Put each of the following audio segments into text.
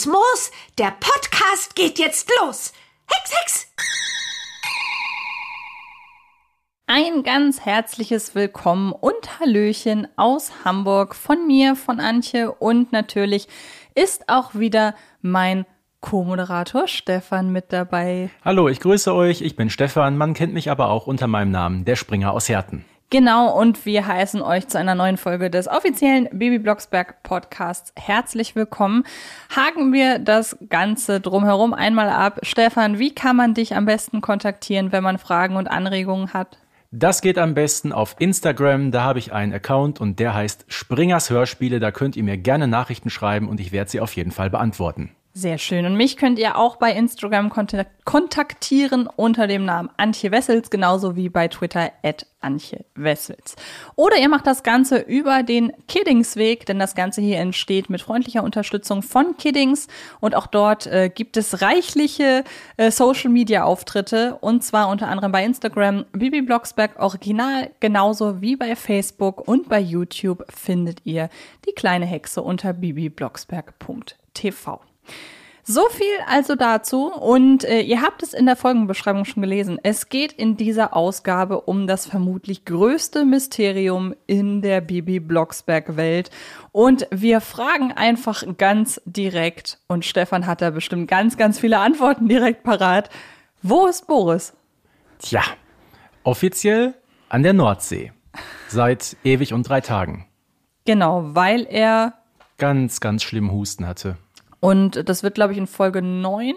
Grünes Moos, der Podcast geht jetzt los. Hex, Hex! Ein ganz herzliches Willkommen und Hallöchen aus Hamburg von mir, von Antje und natürlich ist auch wieder mein Co-Moderator Stefan mit dabei. Hallo, ich grüße euch. Ich bin Stefan. Man kennt mich aber auch unter meinem Namen, der Springer aus Herten. Genau, und wir heißen euch zu einer neuen Folge des offiziellen Baby Blocksberg Podcasts herzlich willkommen. Haken wir das Ganze drumherum einmal ab. Stefan, wie kann man dich am besten kontaktieren, wenn man Fragen und Anregungen hat? Das geht am besten auf Instagram. Da habe ich einen Account und der heißt Springers Hörspiele. Da könnt ihr mir gerne Nachrichten schreiben und ich werde sie auf jeden Fall beantworten. Sehr schön. Und mich könnt ihr auch bei Instagram kontaktieren unter dem Namen Antje Wessels, genauso wie bei Twitter at Antje Wessels. Oder ihr macht das Ganze über den Kiddingsweg, denn das Ganze hier entsteht mit freundlicher Unterstützung von Kiddings. Und auch dort äh, gibt es reichliche äh, Social Media Auftritte und zwar unter anderem bei Instagram Bibi Blocksberg Original, genauso wie bei Facebook und bei YouTube findet ihr die kleine Hexe unter bibiblocksberg.tv. So viel also dazu und äh, ihr habt es in der Folgenbeschreibung schon gelesen. Es geht in dieser Ausgabe um das vermutlich größte Mysterium in der Bibi Blocksberg Welt und wir fragen einfach ganz direkt und Stefan hat da bestimmt ganz ganz viele Antworten direkt parat. Wo ist Boris? Tja, offiziell an der Nordsee seit ewig und drei Tagen. Genau, weil er ganz ganz schlimm Husten hatte. Und das wird, glaube ich, in Folge 9,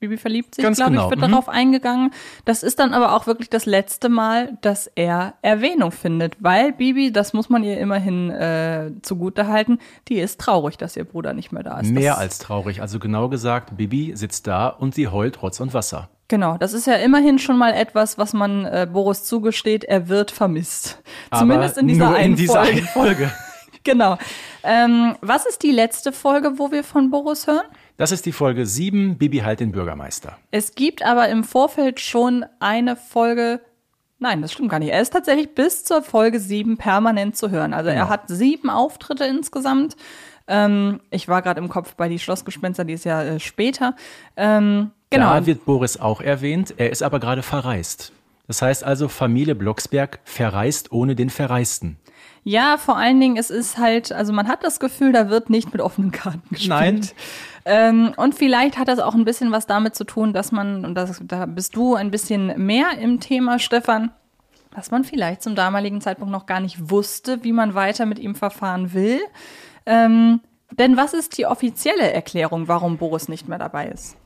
Bibi verliebt sich, Ganz glaube genau. ich, wird Mhm. darauf eingegangen. Das ist dann aber auch wirklich das letzte Mal, dass er Erwähnung findet, weil Bibi, das muss man ihr immerhin äh, zugute halten, die ist traurig, dass ihr Bruder nicht mehr da ist. Mehr das, als traurig. Also genau gesagt, Bibi sitzt da und sie heult Rotz und Wasser. Genau, das ist ja immerhin schon mal etwas, was man äh, Boris zugesteht, er wird vermisst. Aber Zumindest in dieser nur in dieser Folge. einen Folge. genau. Ähm, was ist die letzte Folge, wo wir von Boris hören? Das ist die Folge 7, Bibi halt den Bürgermeister. Es gibt aber im Vorfeld schon eine Folge. Nein, das stimmt gar nicht. Er ist tatsächlich bis zur Folge 7 permanent zu hören. Also er Genau. hat sieben Auftritte insgesamt. Ähm, ich war gerade im Kopf bei die Schlossgespenster, die ist ja äh, später. Ähm, genau. Da wird Boris auch erwähnt, er ist aber gerade verreist. Das heißt also, Familie Blocksberg verreist ohne den Verreisten. Ja, vor allen Dingen, es ist halt, also man hat das Gefühl, da wird nicht mit offenen Karten gespielt. Nein. Ähm, und vielleicht hat das auch ein bisschen was damit zu tun, dass man, und das, da bist du ein bisschen mehr im Thema, Stefan, dass man vielleicht zum damaligen Zeitpunkt noch gar nicht wusste, wie man weiter mit ihm verfahren will. Ähm, denn was ist die offizielle Erklärung, warum Boris nicht mehr dabei ist?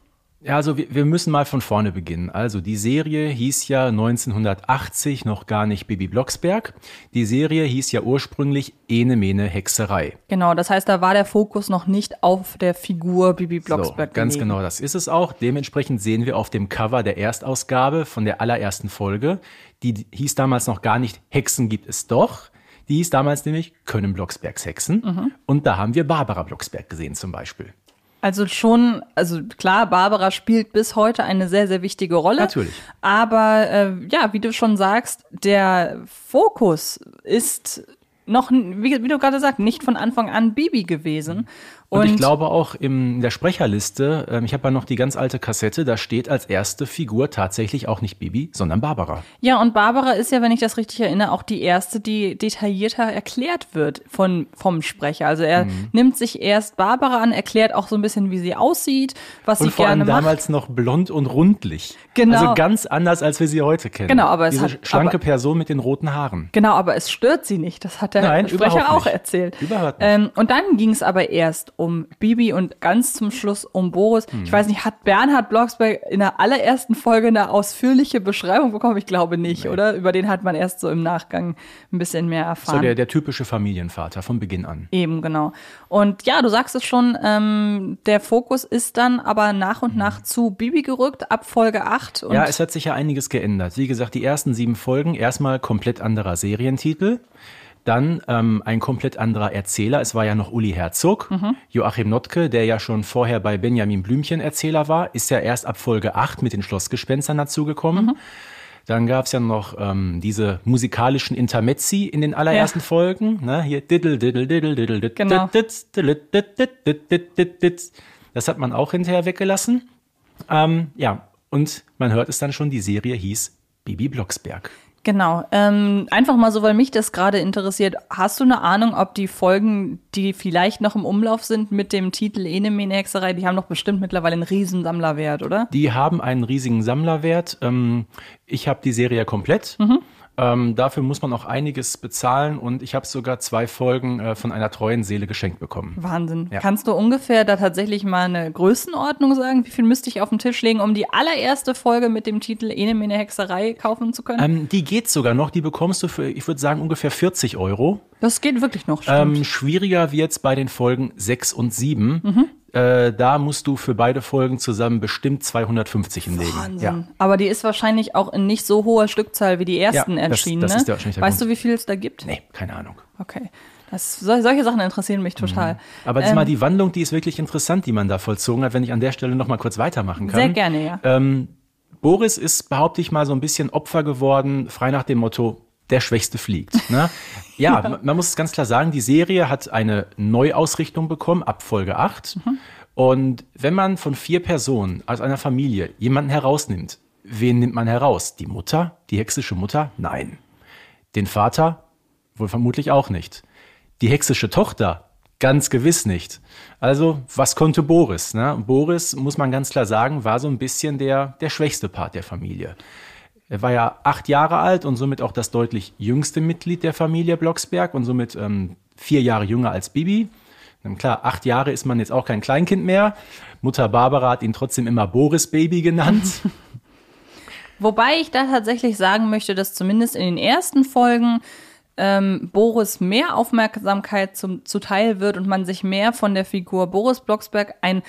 Ja, also wir, wir müssen mal von vorne beginnen. Also die Serie hieß ja 1980 noch gar nicht Bibi Blocksberg. Die Serie hieß ja ursprünglich Ene Mene Hexerei. Genau, das heißt, da war der Fokus noch nicht auf der Figur Bibi So, Blocksberg. ganz gelegen. genau, das ist es auch. Dementsprechend sehen wir auf dem Cover der Erstausgabe von der allerersten Folge, die hieß damals noch gar nicht Hexen gibt es doch. Die hieß damals nämlich Können Blocksbergs Hexen. Mhm. Und da haben wir Barbara Blocksberg gesehen zum Beispiel. Also schon, also klar, Barbara spielt bis heute eine sehr, sehr wichtige Rolle. Natürlich. Aber äh, ja, wie du schon sagst, der Fokus ist noch, wie, wie du gerade sagst, nicht von Anfang an Bibi gewesen. Und, ich glaube auch in der Sprecherliste, ähm, ich habe ja noch die ganz alte Kassette, da steht als erste Figur tatsächlich auch nicht Bibi, sondern Barbara. Ja, und Barbara ist ja, wenn ich das richtig erinnere, auch die erste, die detaillierter erklärt wird von, vom Sprecher. Also er Mhm. nimmt sich erst Barbara an, erklärt auch so ein bisschen, wie sie aussieht, was Und sie vor gerne allem macht. damals noch blond und rundlich. Genau. Also ganz anders, als wir sie heute kennen. Genau, aber es Diese hat- schlanke aber- Person mit den roten Haaren. Genau, aber es stört sie nicht. Das hat der Nein, Sprecher auch erzählt. Überhaupt nicht. Ähm, und dann ging es aber erst um Bibi und ganz zum Schluss um Boris. Hm. Ich weiß nicht, hat Bernhard Blocksberg in der allerersten Folge eine ausführliche Beschreibung bekommen? Ich glaube nicht, oder? Über den hat man erst so im Nachgang ein bisschen mehr erfahren. So der, der typische Familienvater von Beginn an. Eben, genau. Und ja, du sagst es schon, ähm, der Fokus ist dann aber nach und nach zu Bibi gerückt, ab Folge 8. Und Hm. Ja, es hat sich ja einiges geändert. Wie gesagt, die ersten sieben Folgen, erstmal komplett anderer Serientitel. Dann ähm, ein komplett anderer Erzähler. Es war ja noch Uli Herzog. Joachim Notke, der ja schon vorher bei Benjamin Blümchen Erzähler war, ist ja erst ab Folge 8 mit den Schlossgespenstern dazugekommen. Dann gab es ja noch ähm, diese musikalischen Intermezzi in den allerersten Folgen. Ne? Hier diddle, diddle, diddle, diddle, diddle, Genau. diddle, diddle, diddle, diddle, diddle, diddle. Das hat man auch hinterher weggelassen. Ähm, ja, und man hört es dann schon, die Serie hieß Bibi Blocksberg. Genau. Ähm, einfach mal so, weil mich das gerade interessiert. Hast du eine Ahnung, ob die Folgen, die vielleicht noch im Umlauf sind mit dem Titel Enemene Hexerei, die haben doch bestimmt mittlerweile einen riesen Sammlerwert, oder? Die haben einen riesigen Sammlerwert. Ähm, ich habe die Serie komplett. Ähm, dafür muss man auch einiges bezahlen und ich habe sogar zwei Folgen äh, von einer treuen Seele geschenkt bekommen. Wahnsinn. Ja. Kannst du ungefähr da tatsächlich mal eine Größenordnung sagen? Wie viel müsste ich auf den Tisch legen, um die allererste Folge mit dem Titel Enemene Hexerei kaufen zu können? Ähm, die geht sogar noch, die bekommst du für, ich würde sagen, ungefähr 40 Euro. das geht wirklich noch. Ähm, schwieriger wird's bei den Folgen 6 und 7. Mhm. Äh, da musst du für beide Folgen zusammen bestimmt 250 hinlegen. Wahnsinn. Ja. Aber die ist wahrscheinlich auch in nicht so hoher Stückzahl wie die ersten Ja, das- erschienen. das ne? ist ja wahrscheinlich der weißt Grund. du, wie viel es da gibt? Nee, keine Ahnung. Okay. Das, sol- solche Sachen interessieren mich total. Mhm. Aber Ähm, mal die Wandlung, die ist wirklich interessant, die man da vollzogen hat, wenn ich an der Stelle noch mal kurz weitermachen kann. Sehr gerne, ja. Ähm, Boris ist, behaupte ich mal, so ein bisschen Opfer geworden, frei nach dem Motto, der Schwächste fliegt. Ne? Ja, Man, man muss es ganz klar sagen, die Serie hat eine Neuausrichtung bekommen ab Folge 8. Und wenn man von vier Personen aus einer Familie jemanden herausnimmt, wen nimmt man heraus? Die Mutter? Die hexische Mutter? Nein. Den Vater? Wohl vermutlich auch nicht. Die hexische Tochter? Ganz gewiss nicht. Also, was konnte Boris? Ne? Boris, muss man ganz klar sagen, war so ein bisschen der, der schwächste Part der Familie. Er war ja acht Jahre alt und somit auch das deutlich jüngste Mitglied der Familie Blocksberg und somit ähm, vier Jahre jünger als Bibi. Klar, acht Jahre ist man jetzt auch kein Kleinkind mehr. Mutter Barbara hat ihn trotzdem immer Boris Baby genannt. Wobei ich da tatsächlich sagen möchte, dass zumindest in den ersten Folgen ähm, Boris mehr Aufmerksamkeit zum, zuteil wird und man sich mehr von der Figur Boris Blocksberg ein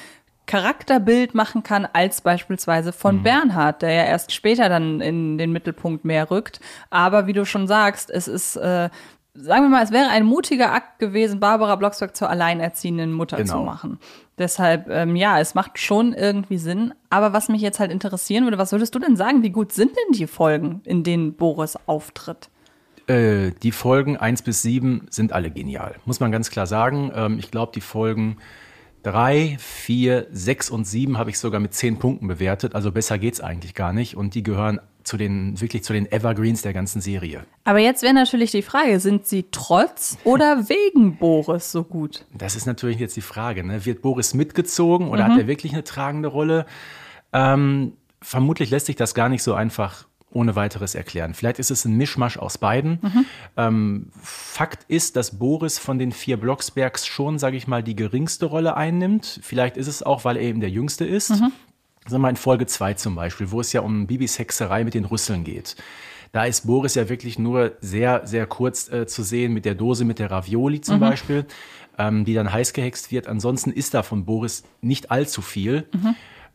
Charakterbild machen kann als beispielsweise von Bernhard, der ja erst später dann in den Mittelpunkt mehr rückt. Aber wie du schon sagst, es ist, äh, sagen wir mal, es wäre ein mutiger Akt gewesen, Barbara Blocksberg zur alleinerziehenden Mutter zu Genau. machen. Deshalb, ähm, ja, es macht schon irgendwie Sinn. Aber was mich jetzt halt interessieren würde, was würdest du denn sagen, wie gut sind denn die Folgen, in denen Boris auftritt? Äh, die Folgen 1 bis 7 sind alle genial, muss man ganz klar sagen. Ähm, ich glaube, die Folgen 3, 4, 6 und 7 habe ich sogar mit 10 Punkten bewertet. Also besser geht's eigentlich gar nicht. Und die gehören zu den, wirklich zu den Evergreens der ganzen Serie. Aber jetzt wäre natürlich die Frage, sind sie trotz oder wegen Boris so gut? Das ist natürlich jetzt die Frage. Ne? Wird Boris mitgezogen oder hat er wirklich eine tragende Rolle? Ähm, vermutlich lässt sich das gar nicht so einfach ohne weiteres erklären. Vielleicht ist es ein Mischmasch aus beiden. Ähm, Fakt ist, dass Boris von den vier Blocksbergs schon, sage ich mal, die geringste Rolle einnimmt. Vielleicht ist es auch, weil er eben der Jüngste ist. Sagen wir mal in Folge 2 zum Beispiel, wo es ja um Bibis Hexerei mit den Rüsseln geht. Da ist Boris ja wirklich nur sehr, sehr kurz äh, zu sehen mit der Dose mit der Ravioli zum Beispiel, ähm, die dann heiß gehext wird. Ansonsten ist da von Boris nicht allzu viel.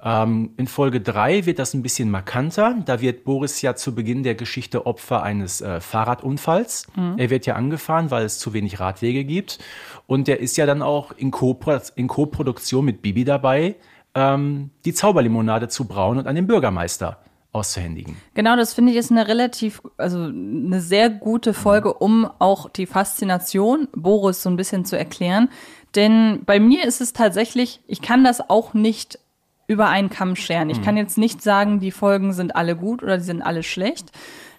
Ähm, in Folge 3 wird das ein bisschen markanter. Da wird Boris ja zu Beginn der Geschichte Opfer eines äh, Fahrradunfalls. Er wird ja angefahren, weil es zu wenig Radwege gibt. Und der ist ja dann auch in Co-Pro- in Co-Produktion mit Bibi dabei, ähm, die Zauberlimonade zu brauen und an den Bürgermeister auszuhändigen. Genau, das finde ich ist eine relativ, also eine sehr gute Folge, um auch die Faszination Boris so ein bisschen zu erklären. Denn bei mir ist es tatsächlich, ich kann das auch nicht über einen Kamm scheren. Ich kann jetzt nicht sagen, die Folgen sind alle gut oder die sind alle schlecht.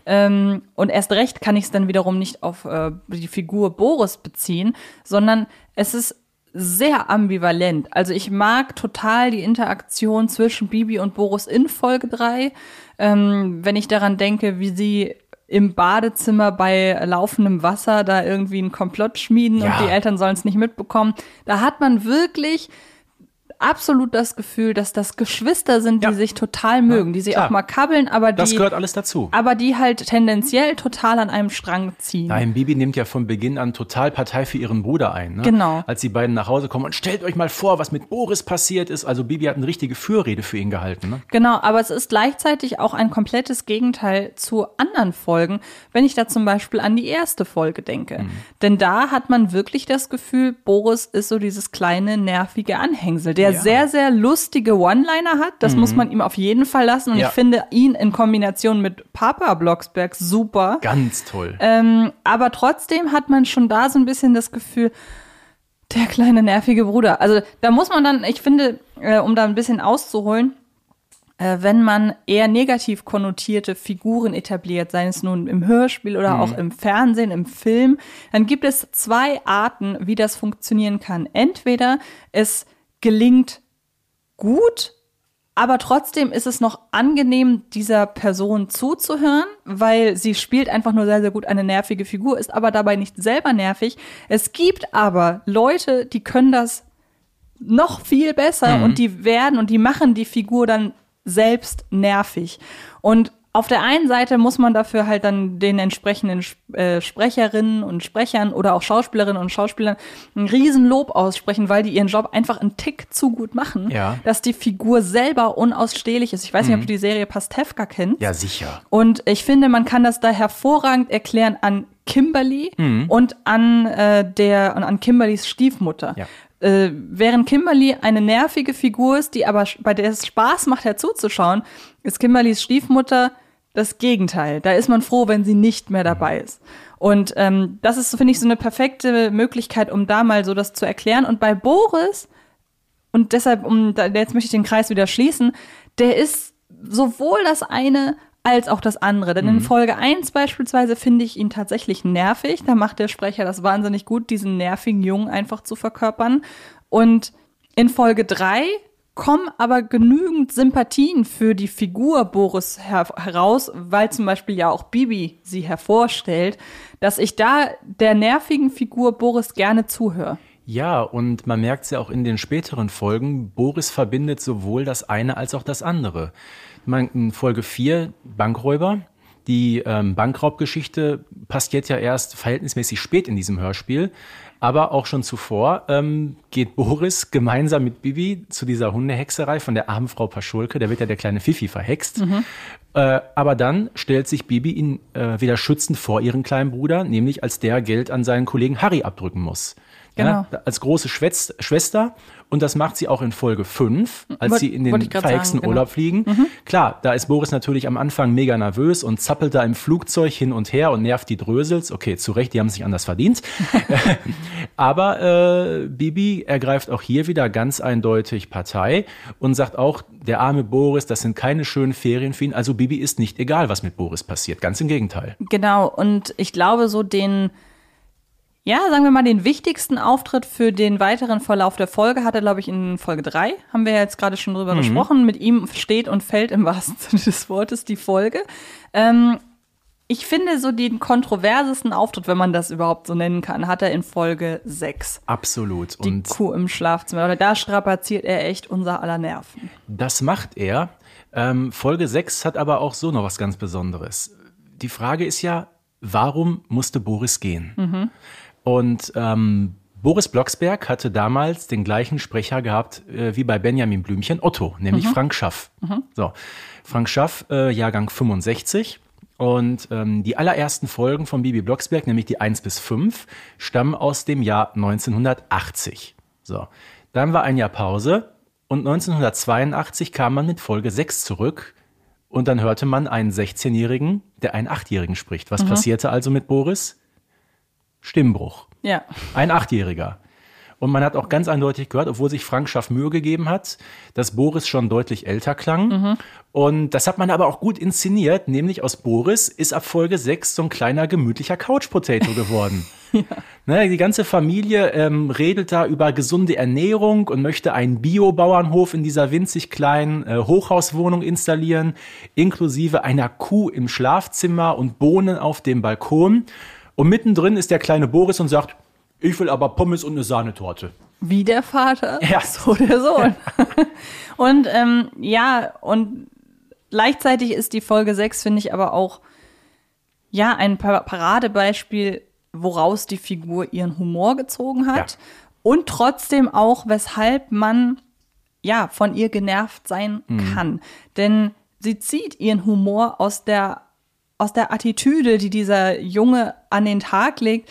Ähm, und erst recht kann ich es dann wiederum nicht auf äh, die Figur Boris beziehen, sondern es ist sehr ambivalent. Also ich mag total die Interaktion zwischen Bibi und Boris in Folge 3. Ähm, wenn ich daran denke, wie sie im Badezimmer bei laufendem Wasser da irgendwie einen Komplott schmieden Ja. und die Eltern sollen es nicht mitbekommen. Da hat man wirklich absolut das Gefühl, dass das Geschwister sind, die Ja. sich total mögen, die sich klar. auch mal kabbeln, aber Das die, gehört alles dazu. aber die halt tendenziell total an einem Strang ziehen. Nein, Bibi nimmt ja von Beginn an total Partei für ihren Bruder ein. Ne? Genau. Als die beiden nach Hause kommen und stellt euch mal vor, was mit Boris passiert ist. Also Bibi hat eine richtige Fürrede für ihn gehalten. Ne? Genau, aber es ist gleichzeitig auch ein komplettes Gegenteil zu anderen Folgen, wenn ich da zum Beispiel an die erste Folge denke. Denn da hat man wirklich das Gefühl, Boris ist so dieses kleine, nervige Anhängsel, der der sehr, sehr lustige One-Liner hat. Das muss man ihm auf jeden Fall lassen. Und Ja. ich finde ihn in Kombination mit Papa Blocksberg super. Ganz toll. Ähm, aber trotzdem hat man schon da so ein bisschen das Gefühl, der kleine nervige Bruder. Also da muss man dann, ich finde, äh, um da ein bisschen auszuholen, äh, wenn man eher negativ konnotierte Figuren etabliert, sei es nun im Hörspiel oder auch im Fernsehen, im Film, dann gibt es zwei Arten, wie das funktionieren kann. Entweder es gelingt gut, aber trotzdem ist es noch angenehm, dieser Person zuzuhören, weil sie spielt einfach nur sehr, sehr gut eine nervige Figur, ist aber dabei nicht selber nervig. Es gibt aber Leute, die können das noch viel besser und die werden und die machen die Figur dann selbst nervig. Und auf der einen Seite muss man dafür halt dann den entsprechenden äh, Sprecherinnen und Sprechern oder auch Schauspielerinnen und Schauspielern ein Riesenlob aussprechen, weil die ihren Job einfach einen Tick zu gut machen, Ja. dass die Figur selber unausstehlich ist. Ich weiß nicht, ob du die Serie Pastewka kennst. Ja, sicher. Und ich finde, man kann das da hervorragend erklären an Kimberly und an äh, der und an Kimberlys Stiefmutter. Ja. Äh, während Kimberly eine nervige Figur ist, die aber bei der es Spaß macht, herzuzuschauen, ist Kimberlys Stiefmutter das Gegenteil. Da ist man froh, wenn sie nicht mehr dabei ist. Und ähm, das ist, finde ich, so eine perfekte Möglichkeit, um da mal so das zu erklären. Und bei Boris, und deshalb, um da, jetzt möchte ich den Kreis wieder schließen, der ist sowohl das eine als auch das andere. Denn in Folge 1 beispielsweise finde ich ihn tatsächlich nervig. Da macht der Sprecher das wahnsinnig gut, diesen nervigen Jungen einfach zu verkörpern. Und in Folge 3 kommen aber genügend Sympathien für die Figur Boris her heraus, weil zum Beispiel ja auch Bibi sie hervorstellt, dass ich da der nervigen Figur Boris gerne zuhöre. Ja, und man merkt es ja auch in den späteren Folgen, Boris verbindet sowohl das eine als auch das andere. Man, in Folge 4, Bankräuber, die ähm, Bankraubgeschichte passiert ja erst verhältnismäßig spät in diesem Hörspiel, aber auch schon zuvor ähm, geht Boris gemeinsam mit Bibi zu dieser Hundehexerei von der armen Frau Paschulke, da wird ja der kleine Fifi verhext. Äh, aber dann stellt sich Bibi ihn äh, wieder schützend vor ihren kleinen Bruder, nämlich als der Geld an seinen Kollegen Harry abdrücken muss. Ja, Genau. als große Schwätz Schwester. Und das macht sie auch in Folge 5, als Wollt- sie in den verhexten genau. Urlaub fliegen. Klar, da ist Boris natürlich am Anfang mega nervös und zappelt da im Flugzeug hin und her und nervt die Drösels. Okay, zu Recht, die haben sich anders verdient. Aber äh, Bibi ergreift auch hier wieder ganz eindeutig Partei und sagt auch, der arme Boris, das sind keine schönen Ferien für ihn. Also Bibi ist nicht egal, was mit Boris passiert. Ganz im Gegenteil. Genau, und ich glaube, so den, ja, sagen wir mal, den wichtigsten Auftritt für den weiteren Verlauf der Folge hat er, glaube ich, in Folge 3. Haben wir ja jetzt gerade schon drüber gesprochen. Mit ihm steht und fällt im wahrsten Sinne des Wortes die Folge. Ähm, ich finde, so den kontroversesten Auftritt, wenn man das überhaupt so nennen kann, hat er in Folge 6. Absolut. Die Und Kuh im Schlafzimmer. Da strapaziert er echt unser aller Nerven. Das macht er. Ähm, Folge 6 hat aber auch so noch was ganz Besonderes. Die Frage ist ja, warum musste Boris gehen? Und ähm, Boris Blocksberg hatte damals den gleichen Sprecher gehabt äh, wie bei Benjamin Blümchen, Otto, nämlich Frank Schaff. So, Frank Schaff, äh, Jahrgang 65. Und ähm, die allerersten Folgen von Bibi Blocksberg, nämlich die 1 bis 5, stammen aus dem Jahr 1980. So, dann war ein Jahr Pause und 1982 kam man mit Folge 6 zurück und dann hörte man einen 16-Jährigen, der einen 8-Jährigen spricht. Was passierte also mit Boris? Stimmbruch. Ja. Ein Achtjähriger. Und man hat auch ganz eindeutig gehört, obwohl sich Frank Schaff Mühe gegeben hat, dass Boris schon deutlich älter klang. Und das hat man aber auch gut inszeniert, nämlich aus Boris ist ab Folge 6 so ein kleiner gemütlicher Couch-Potato geworden. Ne, die ganze Familie ähm, redet da über gesunde Ernährung und möchte einen Bio-Bauernhof in dieser winzig kleinen äh, Hochhauswohnung installieren, inklusive einer Kuh im Schlafzimmer und Bohnen auf dem Balkon. Und mittendrin ist der kleine Boris und sagt, ich will aber Pommes und eine Sahnetorte. Wie der Vater, Ja. so der Sohn. und ähm, ja, und gleichzeitig ist die Folge 6, finde ich, aber auch ja ein Pa- Paradebeispiel, woraus die Figur ihren Humor gezogen hat. Ja. Und trotzdem auch, weshalb man ja von ihr genervt sein kann. Denn sie zieht ihren Humor aus der, aus der Attitüde, die dieser Junge an den Tag legt,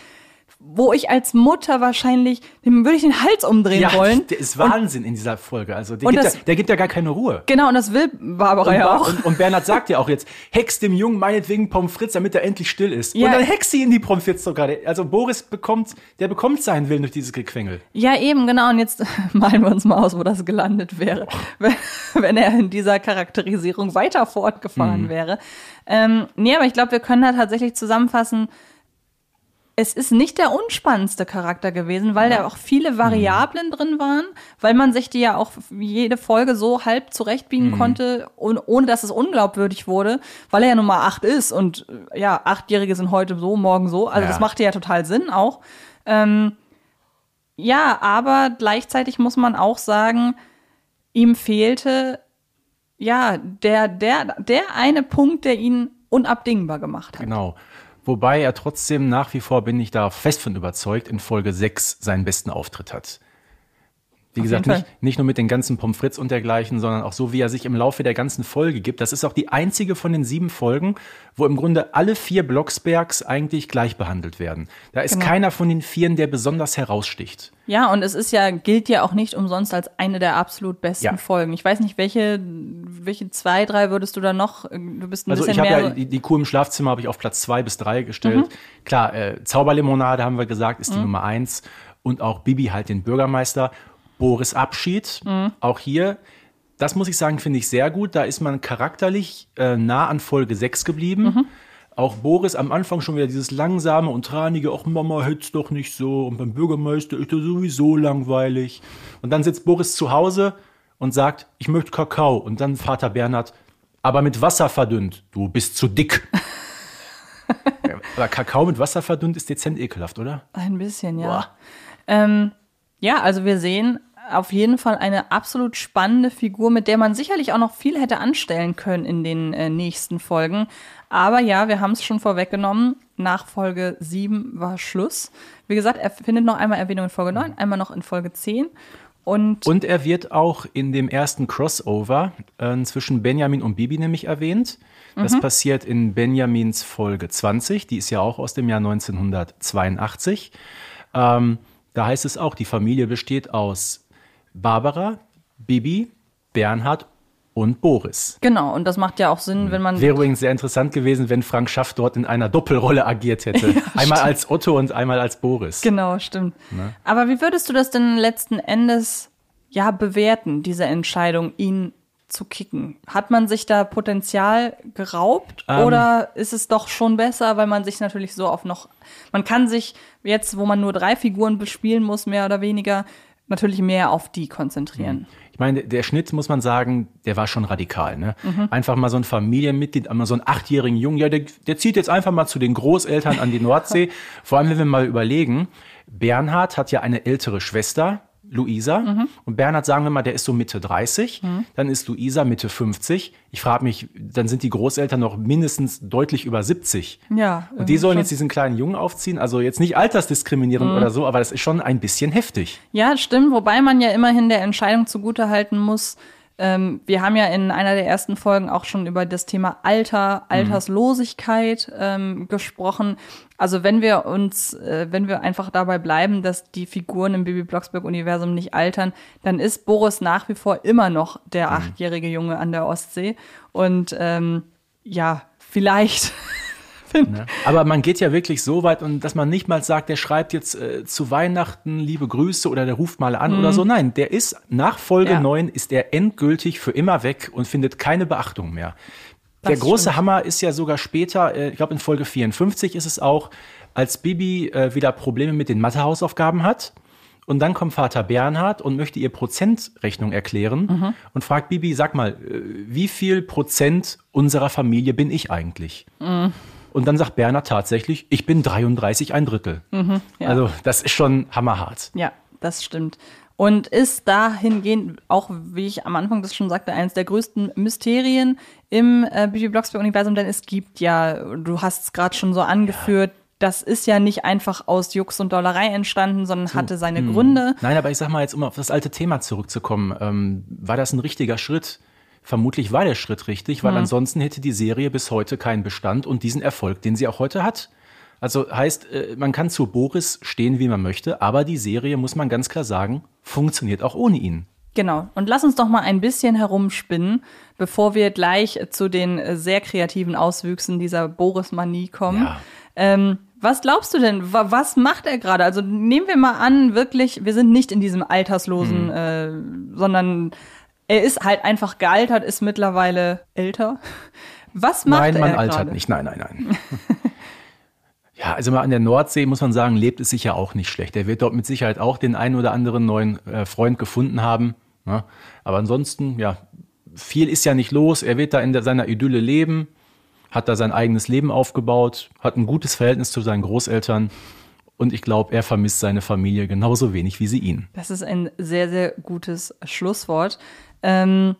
wo ich als Mutter wahrscheinlich, dem würde ich den Hals umdrehen Ja, wollen. der ist Wahnsinn in dieser Folge. Also der und gibt, das- ja, der gibt ja gar keine Ruhe. Genau, und das will Barbara Und, ja auch. und, und Bernhard sagt ja auch jetzt, hex dem Jungen meinetwegen Pommes frites, damit er endlich still ist. Ja. Und dann hex sie in die Pommes frites sogar. Also Boris bekommt, der bekommt seinen Willen durch dieses Gequengel. Ja, eben, genau. Und jetzt malen wir uns mal aus, wo das gelandet wäre, wenn, wenn er in dieser Charakterisierung weiter fortgefahren wäre. Ähm, nee, aber ich glaube, wir können da tatsächlich zusammenfassen, es ist nicht der unspannendste Charakter gewesen, weil da auch viele Variablen drin waren, weil man sich die ja auch jede Folge so halb zurechtbiegen konnte, und, ohne dass es unglaubwürdig wurde, weil er ja Nummer acht ist und äh, ja, Achtjährige sind heute so, morgen so. Also Ja. das machte ja total Sinn auch. Ähm, ja, aber gleichzeitig muss man auch sagen, ihm fehlte ja der, der, der eine Punkt, der ihn unabdingbar gemacht hat. Genau. Wobei er trotzdem nach wie vor, bin ich da fest von überzeugt, in Folge 6 seinen besten Auftritt hat. Wie Auf gesagt, nicht, nicht nur mit den ganzen Pommes frites und dergleichen, sondern auch so, wie er sich im Laufe der ganzen Folge gibt. Das ist auch die einzige von den sieben Folgen, wo im Grunde alle vier Blocksbergs eigentlich gleich behandelt werden. Da ist Genau. keiner von den vieren, der besonders heraussticht. Ja, und es ist ja, gilt ja auch nicht umsonst als eine der absolut besten Ja. Folgen. Ich weiß nicht, welche, welche zwei, drei würdest du da noch, du bist ein Also bisschen ich habe mehr. ja die, die Kuh im Schlafzimmer habe ich auf Platz zwei bis drei Mhm. gestellt. Klar, äh, Zauberlimonade haben wir gesagt, ist die Nummer eins. Und auch Bibi halt den Bürgermeister. Boris Abschied, Mhm. auch hier. Das muss ich sagen, finde ich sehr gut. Da ist man charakterlich äh, nah an Folge 6 geblieben. Mhm. Auch Boris am Anfang schon wieder dieses langsame und tranige, ach Mama, hätt's doch nicht so. Und beim Bürgermeister ist er sowieso langweilig. Und dann sitzt Boris zu Hause und sagt, ich möchte Kakao. Und dann Vater Bernhard, aber mit Wasser verdünnt. Du bist zu dick. Aber Kakao mit Wasser verdünnt ist dezent ekelhaft, oder? Ein bisschen, ja. Ähm, ja, also wir sehen auf jeden Fall eine absolut spannende Figur, mit der man sicherlich auch noch viel hätte anstellen können in den äh, nächsten Folgen. Aber ja, wir haben es schon vorweggenommen. Nach Folge 7 war Schluss. Wie gesagt, er findet noch einmal Erwähnung in Folge 9, einmal noch in Folge 10. Und, Und er wird auch in dem ersten Crossover äh, zwischen Benjamin und Bibi nämlich erwähnt. Das passiert in Benjamins Folge 20, die ist ja auch aus dem Jahr 1982. Ähm, da heißt es auch, die Familie besteht aus Barbara, Bibi, Bernhard und Boris. genau, und das macht ja auch Sinn, wenn man. Wäre übrigens sehr interessant gewesen, wenn Frank Schaff dort in einer Doppelrolle agiert hätte. einmal als Otto und einmal als Boris. Genau, stimmt. Aber wie würdest du das denn letzten Endes ja bewerten, diese Entscheidung, ihn zu kicken? Hat man sich da Potenzial geraubt Ähm. oder ist es doch schon besser, weil man sich natürlich so auf noch, man kann sich jetzt, wo man nur drei Figuren bespielen muss, mehr oder weniger, natürlich mehr auf die konzentrieren. Ich meine, der Schnitt, muss man sagen, der war schon radikal. Ne? Mhm. Einfach mal so ein Familienmitglied, einmal so einen achtjährigen Jungen, ja, der, der zieht jetzt einfach mal zu den Großeltern an die Nordsee. Vor allem, wenn wir mal überlegen, Bernhard hat ja eine ältere Schwester, Luisa. Mhm. Und Bernhard, sagen wir mal, der ist so Mitte 30. Dann ist Luisa Mitte 50. Ich frage mich, dann sind die Großeltern noch mindestens deutlich über 70. Ja. Und die sollen schon. Mhm. jetzt diesen kleinen Jungen aufziehen. Also jetzt nicht altersdiskriminierend oder so, aber das ist schon ein bisschen heftig. Ja, stimmt, wobei man ja immerhin der Entscheidung zugutehalten muss. Ähm, wir haben ja in einer der ersten Folgen auch schon über das Thema Alter, Alterslosigkeit ähm, gesprochen. Also wenn wir uns, äh, wenn wir einfach dabei bleiben, dass die Figuren im Bibi Blocksberg-Universum nicht altern, dann ist Boris nach wie vor immer noch der achtjährige Junge an der Ostsee. Und ähm, ja, vielleicht. Ne? Aber man geht ja wirklich so weit, und dass man nicht mal sagt, der schreibt jetzt äh, zu Weihnachten liebe Grüße oder der ruft mal an oder so. Nein, der ist nach Folge Mhm. Ja. 9 ist er endgültig für immer weg und findet keine Beachtung mehr. der Das große stimmt. Hammer ist ja sogar später, äh, ich glaube in Folge 54 ist es auch, als Bibi äh, wieder Probleme mit den Mathehausaufgaben hat. Und dann kommt Vater Bernhard und möchte ihr Prozentrechnung erklären Mhm. und fragt Bibi, sag mal, äh, wie viel Prozent unserer Familie bin ich eigentlich? Mhm. Und dann sagt Bernhard tatsächlich, ich bin 33 ein Drittel. Mhm, ja. Also das ist schon hammerhart. Ja, das stimmt. Und ist dahingehend, auch wie ich am Anfang das schon sagte, eines der größten Mysterien im äh, Beauty Blocksberg-Universum, denn es gibt ja, du hast es gerade schon so angeführt, das ist ja nicht einfach aus Jux und Dollerei entstanden, sondern hatte seine Gründe. Nein, aber ich sag mal jetzt, um auf das alte Thema zurückzukommen, ähm, war das ein richtiger Schritt? Vermutlich war der Schritt richtig, Mhm. weil ansonsten hätte die Serie bis heute keinen Bestand und diesen Erfolg, den sie auch heute hat. Also heißt, äh, man kann zu Boris stehen, wie man möchte, aber die Serie, muss man ganz klar sagen, funktioniert auch ohne ihn. Genau. Und lass uns doch mal ein bisschen herumspinnen, bevor wir gleich zu den äh, sehr kreativen Auswüchsen dieser Boris-Manie kommen. Ja. Ähm, was glaubst du denn? Wa- Was macht er gerade? Also nehmen wir mal an, wirklich, wir sind nicht in diesem alterslosen, äh, sondern er ist halt einfach gealtert, ist mittlerweile älter. Was macht nein, man er altert gerade? nicht. Nein, nein, nein. ja, also mal an der Nordsee muss man sagen, lebt es sicher auch nicht schlecht. Er wird dort mit Sicherheit auch den einen oder anderen neuen äh, Freund gefunden haben. Ne? Aber ansonsten, ja, viel ist ja nicht los. Er wird da in der, seiner Idylle leben, hat da sein eigenes Leben aufgebaut, hat ein gutes Verhältnis zu seinen Großeltern. Und ich glaube, er vermisst seine Familie genauso wenig wie sie ihn. Das ist ein sehr, sehr gutes Schlusswort. Ähm,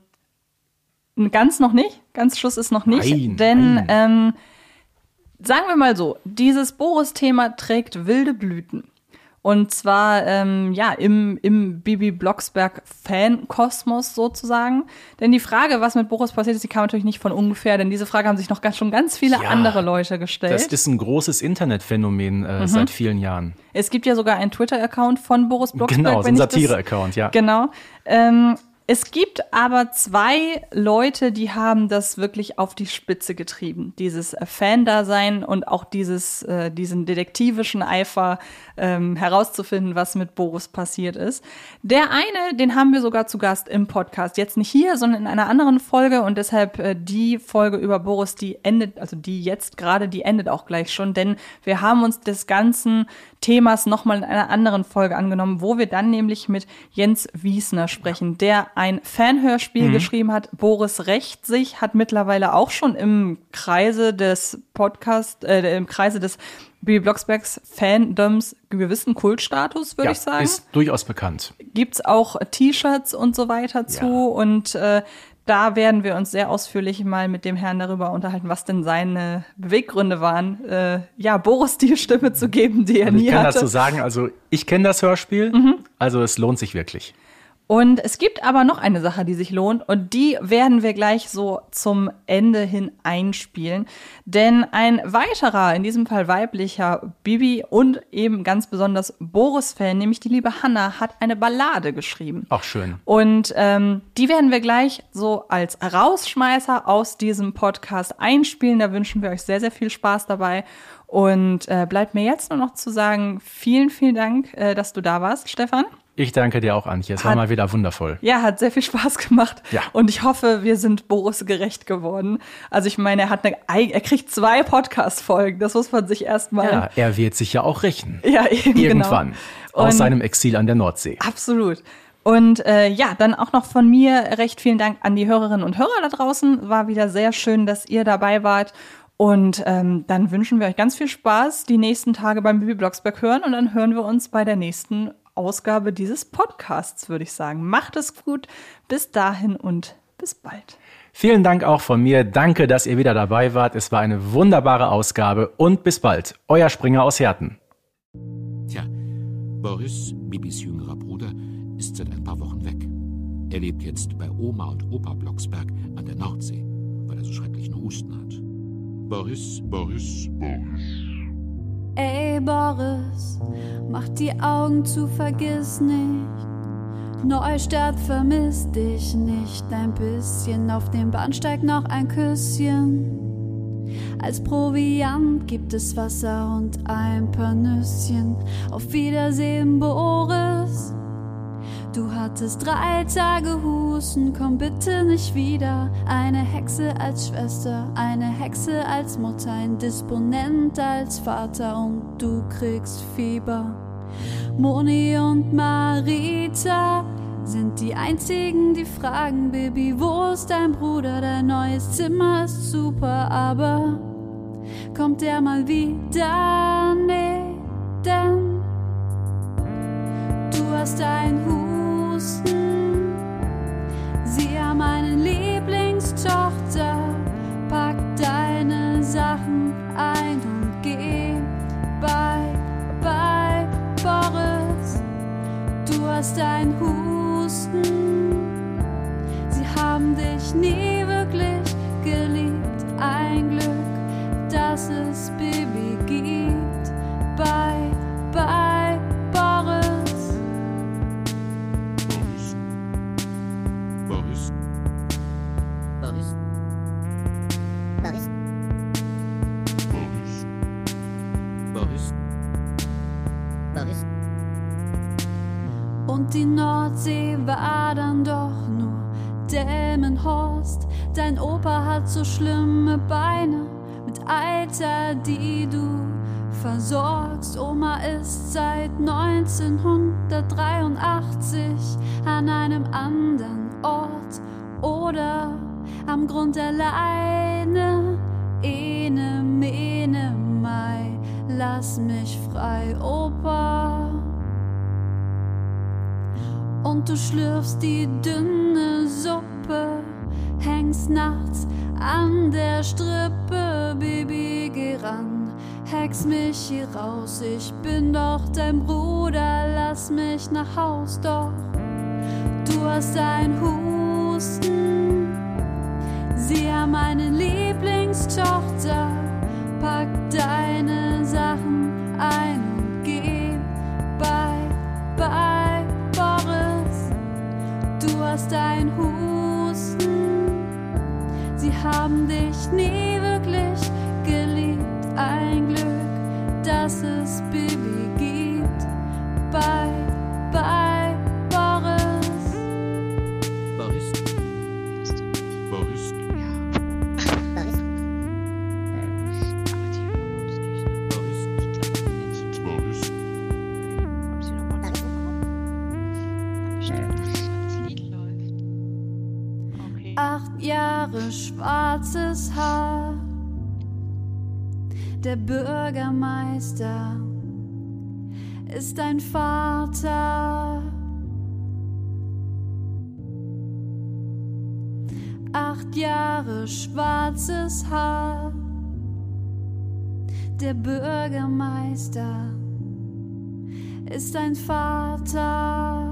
ganz noch nicht, ganz Schluss ist noch nicht, Nein, denn nein. Ähm, sagen wir mal so, dieses Boris-Thema trägt wilde Blüten. Und zwar ähm, ja im, im Bibi Blocksberg Fan-Kosmos sozusagen. Denn die Frage, was mit Boris passiert ist, die kam natürlich nicht von ungefähr, denn diese Frage haben sich noch ganz, schon ganz viele Ja, andere Leute gestellt. Das ist ein großes Internetphänomen Mhm. äh, seit vielen Jahren. Es gibt ja sogar einen Twitter-Account von Boris Blocksberg. Genau, so ein Satire-Account, ja. Genau. Ähm, es gibt aber zwei Leute, die haben das wirklich auf die Spitze getrieben. Dieses äh, Fan-Dasein und auch dieses, äh, diesen detektivischen Eifer ähm, herauszufinden, was mit Boris passiert ist. Der eine, den haben wir sogar zu Gast im Podcast. Jetzt nicht hier, sondern in einer anderen Folge und deshalb äh, die Folge über Boris, die endet, also die jetzt gerade, die endet auch gleich schon, denn wir haben uns des ganzen Themas nochmal in einer anderen Folge angenommen, wo wir dann nämlich mit Jens Wiesner sprechen, der ein Fanhörspiel geschrieben hat. Boris rächt sich, hat mittlerweile auch schon im Kreise des Podcast, äh, im Kreise des Bibi Blocksbergs Fandoms gewissen Kultstatus, würde ja, ich sagen ist durchaus bekannt. gibt's auch T-Shirts und so weiter zu. Ja. Und äh, da werden wir uns sehr ausführlich mal mit dem Herrn darüber unterhalten, was denn seine Beweggründe waren, äh, ja, Boris die Stimme zu geben, die er Und nie ich kann hatte. dazu sagen, also ich kenne das Hörspiel, Mhm. also es lohnt sich wirklich. Und es gibt aber noch eine Sache, die sich lohnt und die werden wir gleich so zum Ende hin einspielen. Denn ein weiterer, in diesem Fall weiblicher Bibi und eben ganz besonders Boris-Fan, nämlich die liebe Hanna, hat eine Ballade geschrieben. Auch schön. Und ähm, die werden wir gleich so als Rausschmeißer aus diesem Podcast einspielen. Da wünschen wir euch sehr, sehr viel Spaß dabei. Und äh, bleibt mir jetzt nur noch zu sagen, vielen, vielen Dank, äh, dass du da warst, Stefan. Ich danke dir auch, Antje. Es war Hat- mal wieder wundervoll. Ja, hat sehr viel Spaß gemacht. Ja. Und ich hoffe, wir sind Boris gerecht geworden. Also ich meine, er hat eine, ei- er kriegt zwei Podcast-Folgen. Das muss man sich erstmal. Ja, er wird sich ja auch rächen. ja eben, Irgendwann. Genau. Aus seinem Exil an der Nordsee. Absolut. Und äh, ja, dann auch noch von mir recht vielen Dank an die Hörerinnen und Hörer da draußen. War wieder sehr schön, dass ihr dabei wart. Und ähm, dann wünschen wir euch ganz viel Spaß die nächsten Tage beim Bibi Blocksberg hören und dann hören wir uns bei der nächsten Ausgabe dieses Podcasts, würde ich sagen. Macht es gut. Bis dahin und bis bald. Vielen Dank auch von mir. Danke, dass ihr wieder dabei wart. Es war eine wunderbare Ausgabe und bis bald. Euer Springer aus Herten. Tja, Boris, Bibis jüngerer Bruder, ist seit ein paar Wochen weg. Er lebt jetzt bei Oma und Opa Blocksberg an der Nordsee, weil er so schrecklichen Husten hat. Boris, Boris, Boris. Ey Boris, mach die Augen zu, vergiss nicht. Neustadt vermisst dich nicht ein bisschen. Auf dem Bahnsteig noch ein Küsschen. Als Proviant gibt es Wasser und ein paar Nüsschen. Auf Wiedersehen, Boris. Du hattest drei Tage Husten, komm bitte nicht wieder. Eine Hexe als Schwester, eine Hexe als Mutter, ein Disponent als Vater und du kriegst Fieber. Moni und Marita sind die einzigen, die fragen, Baby, wo ist dein Bruder? Dein neues Zimmer ist super, aber kommt der mal wieder? Nee, denn Du hast ein Husten. Sie haben eine Lieblingstochter. Pack deine Sachen ein und geh bei Boris. Du hast ein Husten. Sie haben dich nie Und die Nordsee war dann doch nur Delmenhorst. Dein Opa hat so schlimme Beine mit Alter, die du versorgst. Oma ist seit 1983 an einem anderen Ort oder am Grund alleine. Ene, mene, mai, lass mich frei, Opa und du schlürfst die dünne Suppe, hängst nachts an der Strippe, Baby, geh ran, hex mich hier raus, ich bin doch dein Bruder, lass mich nach Haus, doch du hast ein Husten, sie haben meine Lieblingstochter, haben dich nie schwarzes Haar. Der Bürgermeister ist dein Vater. Acht Jahre schwarzes Haar. Der Bürgermeister ist dein Vater.